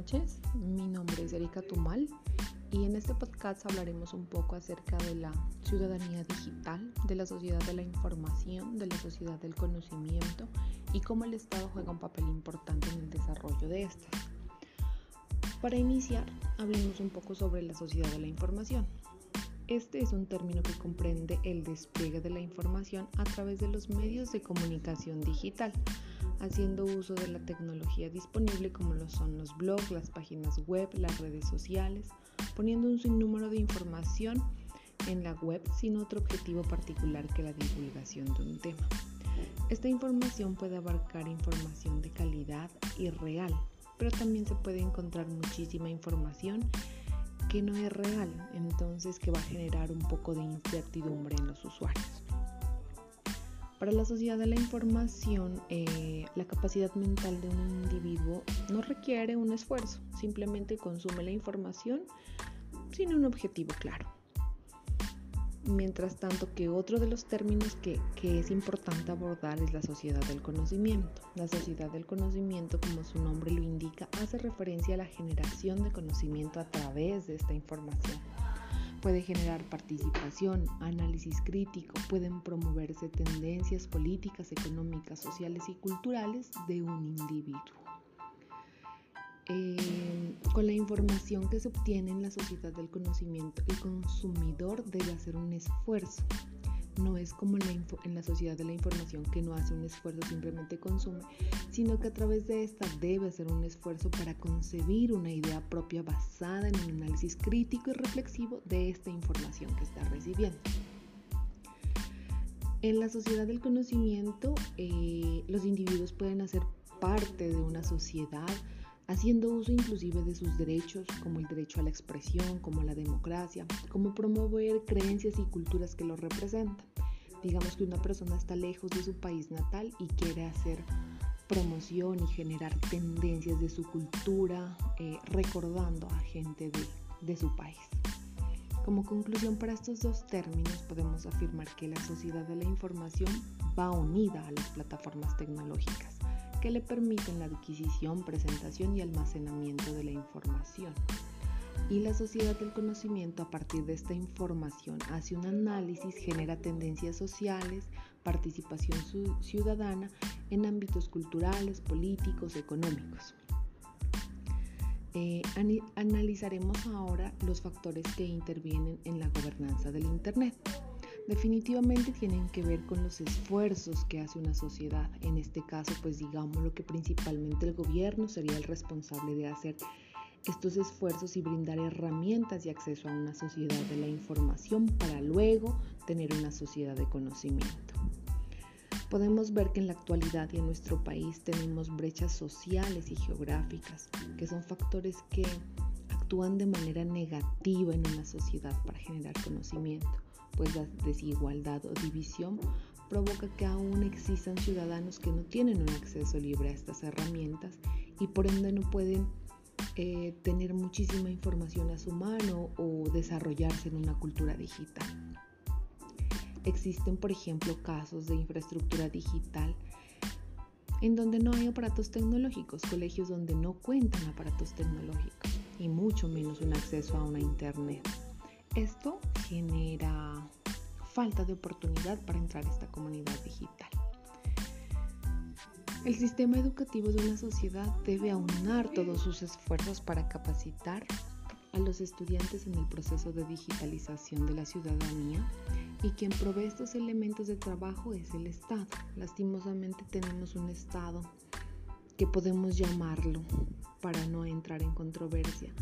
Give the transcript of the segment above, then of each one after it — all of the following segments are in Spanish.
noches, mi nombre es Erika Tumal y en este podcast hablaremos un poco acerca de la ciudadanía digital, de la sociedad de la información, de la sociedad del conocimiento y cómo el Estado juega un papel importante en el desarrollo de estas. Para iniciar, hablemos un poco sobre la sociedad de la información. Este es un término que comprende el despliegue de la información a través de los medios de comunicación digital, haciendo uso de la tecnología disponible como lo son los blogs, las páginas web, las redes sociales, poniendo un sinnúmero de información en la web sin otro objetivo particular que la divulgación de un tema. Esta información puede abarcar información de calidad y real, pero también se puede encontrar muchísima información que no es real, entonces que va a generar un poco de incertidumbre en los usuarios. Para la sociedad de la información, eh, la capacidad mental de un individuo no requiere un esfuerzo, simplemente consume la información sin un objetivo claro. Mientras tanto que otro de los términos que, es importante abordar es la sociedad del conocimiento. La sociedad del conocimiento, como su nombre lo indica, hace referencia a la generación de conocimiento a través de esta información. Puede generar participación, análisis crítico, pueden promoverse tendencias políticas, económicas, sociales y culturales de un individuo. Eh, con la información que se obtiene en la sociedad del conocimiento, el consumidor debe hacer un esfuerzo. No es como en la sociedad de la información que no hace un esfuerzo, simplemente consume, sino que a través de esta debe hacer un esfuerzo para concebir una idea propia basada en un análisis crítico y reflexivo de esta información que está recibiendo. En la sociedad del conocimiento, eh, los individuos pueden hacer parte de una sociedad haciendo uso inclusive de sus derechos, como el derecho a la expresión, como la democracia, como promover creencias y culturas que lo representan. Digamos que una persona está lejos de su país natal y quiere hacer promoción y generar tendencias de su cultura, eh, recordando a gente de su país. Como conclusión para estos dos términos podemos afirmar que la sociedad de la información va unida a las plataformas tecnológicas que le permiten la adquisición, presentación y almacenamiento de la información. Y la sociedad del conocimiento a partir de esta información hace un análisis, genera tendencias sociales, participación ciudadana en ámbitos culturales, políticos, económicos. Eh, analizaremos ahora los factores que intervienen en la gobernanza del Internet definitivamente tienen que ver con los esfuerzos que hace una sociedad. En este caso, pues digamos lo que principalmente el gobierno sería el responsable de hacer estos esfuerzos y brindar herramientas y acceso a una sociedad de la información para luego tener una sociedad de conocimiento. Podemos ver que en la actualidad y en nuestro país tenemos brechas sociales y geográficas, que son factores que actúan de manera negativa en una sociedad para generar conocimiento pues la desigualdad o división provoca que aún existan ciudadanos que no tienen un acceso libre a estas herramientas y por ende no pueden eh, tener muchísima información a su mano o desarrollarse en una cultura digital. Existen, por ejemplo, casos de infraestructura digital en donde no hay aparatos tecnológicos, colegios donde no cuentan aparatos tecnológicos y mucho menos un acceso a una internet. Esto genera falta de oportunidad para entrar a esta comunidad digital. El sistema educativo de una sociedad debe aunar todos sus esfuerzos para capacitar a los estudiantes en el proceso de digitalización de la ciudadanía y quien provee estos elementos de trabajo es el Estado. Lastimosamente tenemos un Estado que podemos llamarlo, para no entrar en controversia,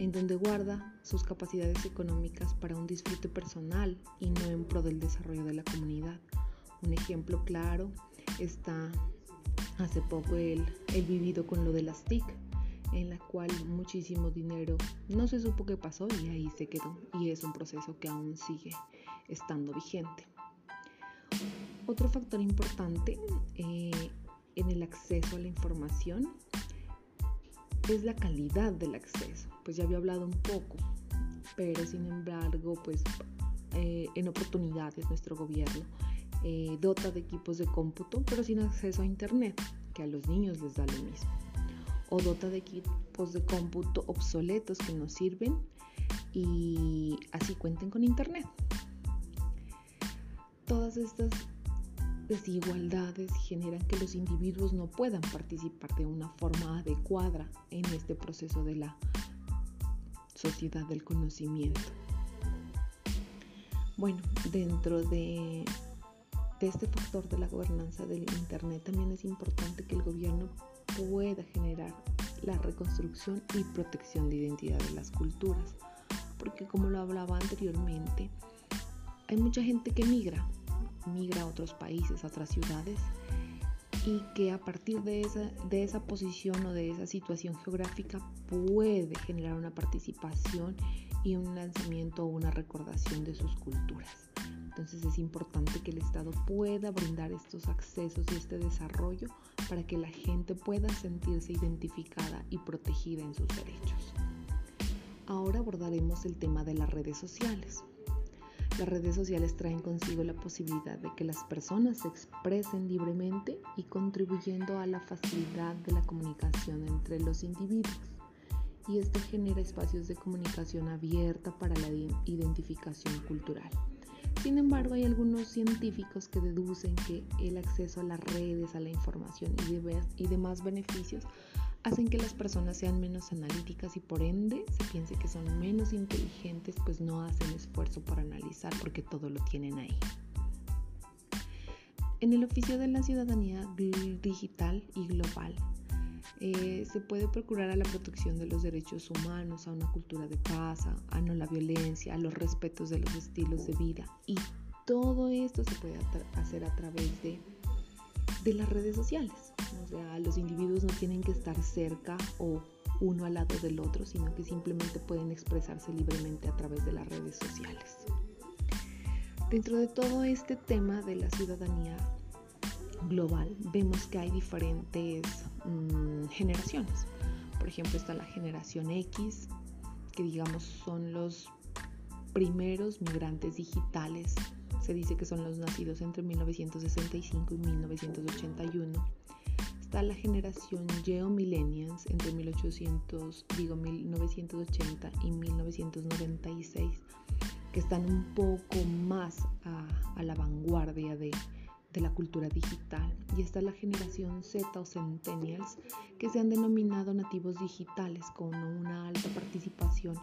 en donde guarda sus capacidades económicas para un disfrute personal y no en pro del desarrollo de la comunidad. Un ejemplo claro está hace poco el, el vivido con lo de las TIC, en la cual muchísimo dinero no se supo qué pasó y ahí se quedó y es un proceso que aún sigue estando vigente. Otro factor importante eh, en el acceso a la información es la calidad del acceso. Pues ya había hablado un poco, pero sin embargo, pues eh, en oportunidades nuestro gobierno eh, dota de equipos de cómputo, pero sin acceso a Internet, que a los niños les da lo mismo. o dota de equipos de cómputo obsoletos que no sirven y así cuenten con internet. Todas estas desigualdades generan que los individuos no puedan participar de una forma adecuada en este proceso de la sociedad del conocimiento. Bueno, dentro de, este factor de la gobernanza del Internet también es importante que el gobierno pueda generar la reconstrucción y protección de identidad de las culturas, porque como lo hablaba anteriormente, hay mucha gente que migra, migra a otros países, a otras ciudades, y que a partir de esa, de esa posición o de esa situación geográfica puede generar una participación y un lanzamiento o una recordación de sus culturas. Entonces es importante que el Estado pueda brindar estos accesos y este desarrollo para que la gente pueda sentirse identificada y protegida en sus derechos. Ahora abordaremos el tema de las redes sociales. Las redes sociales traen consigo la posibilidad de que las personas se expresen libremente y contribuyendo a la facilidad de la comunicación entre los individuos. Y esto genera espacios de comunicación abierta para la identificación cultural. Sin embargo, hay algunos científicos que deducen que el acceso a las redes, a la información y, demás beneficios hacen que las personas sean menos analíticas y por ende se piense que son menos inteligentes, pues no hacen esfuerzo por analizar porque todo lo tienen ahí. En el oficio de la ciudadanía digital y global, eh, se puede procurar a la protección de los derechos humanos, a una cultura de paz, a no la violencia, a los respetos de los estilos de vida. Y todo esto se puede hacer a través de, de las redes sociales. O sea, los individuos no tienen que estar cerca o uno al lado del otro, sino que simplemente pueden expresarse libremente a través de las redes sociales. Dentro de todo este tema de la ciudadanía global, vemos que hay diferentes mm, generaciones. Por ejemplo, está la generación X, que digamos son los primeros migrantes digitales. Se dice que son los nacidos entre 1965 y 1981 está la generación Geo Millennials entre 1800, digo 1980 y 1996, que están un poco más a, la vanguardia de, de, la cultura digital. Y está la generación Z o Centennials, que se han denominado nativos digitales, con una alta participación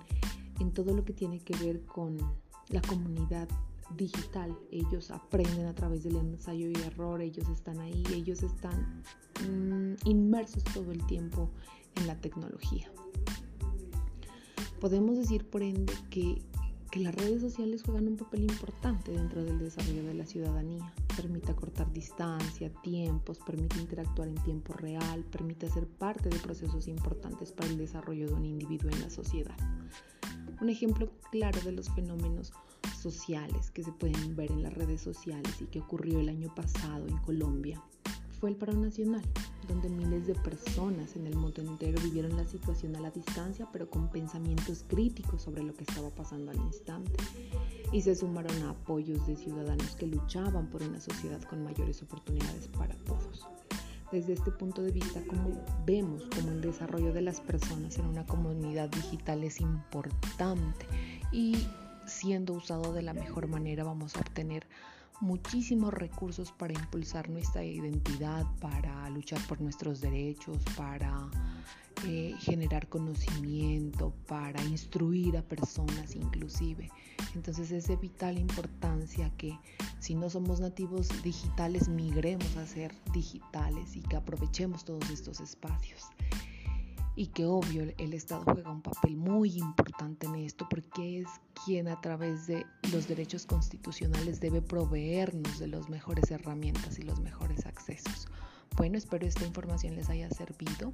en todo lo que tiene que ver con la comunidad digital. Ellos aprenden a través del ensayo y error, ellos están ahí, ellos están mm, inmersos todo el tiempo en la tecnología. Podemos decir, por ende, que, las redes sociales juegan un papel importante dentro del desarrollo de la ciudadanía. Permite acortar distancia, tiempos, permite interactuar en tiempo real, permite ser parte de procesos importantes para el desarrollo de un individuo en la sociedad. Un ejemplo claro de los fenómenos sociales que se pueden ver en las redes sociales y que ocurrió el año pasado en Colombia fue el paro nacional, donde miles de personas en el mundo entero vivieron la situación a la distancia, pero con pensamientos críticos sobre lo que estaba pasando al instante, y se sumaron a apoyos de ciudadanos que luchaban por una sociedad con mayores oportunidades para todos. Desde este punto de vista, como vemos como el desarrollo de las personas en una comunidad digital es importante y siendo usado de la mejor manera vamos a obtener muchísimos recursos para impulsar nuestra identidad, para luchar por nuestros derechos, para eh, generar conocimiento, para instruir a personas inclusive. Entonces es de vital importancia que si no somos nativos digitales, migremos a ser digitales y que aprovechemos todos estos espacios y que obvio el Estado juega un papel muy importante en esto porque es quien a través de los derechos constitucionales debe proveernos de las mejores herramientas y los mejores accesos. Bueno, espero esta información les haya servido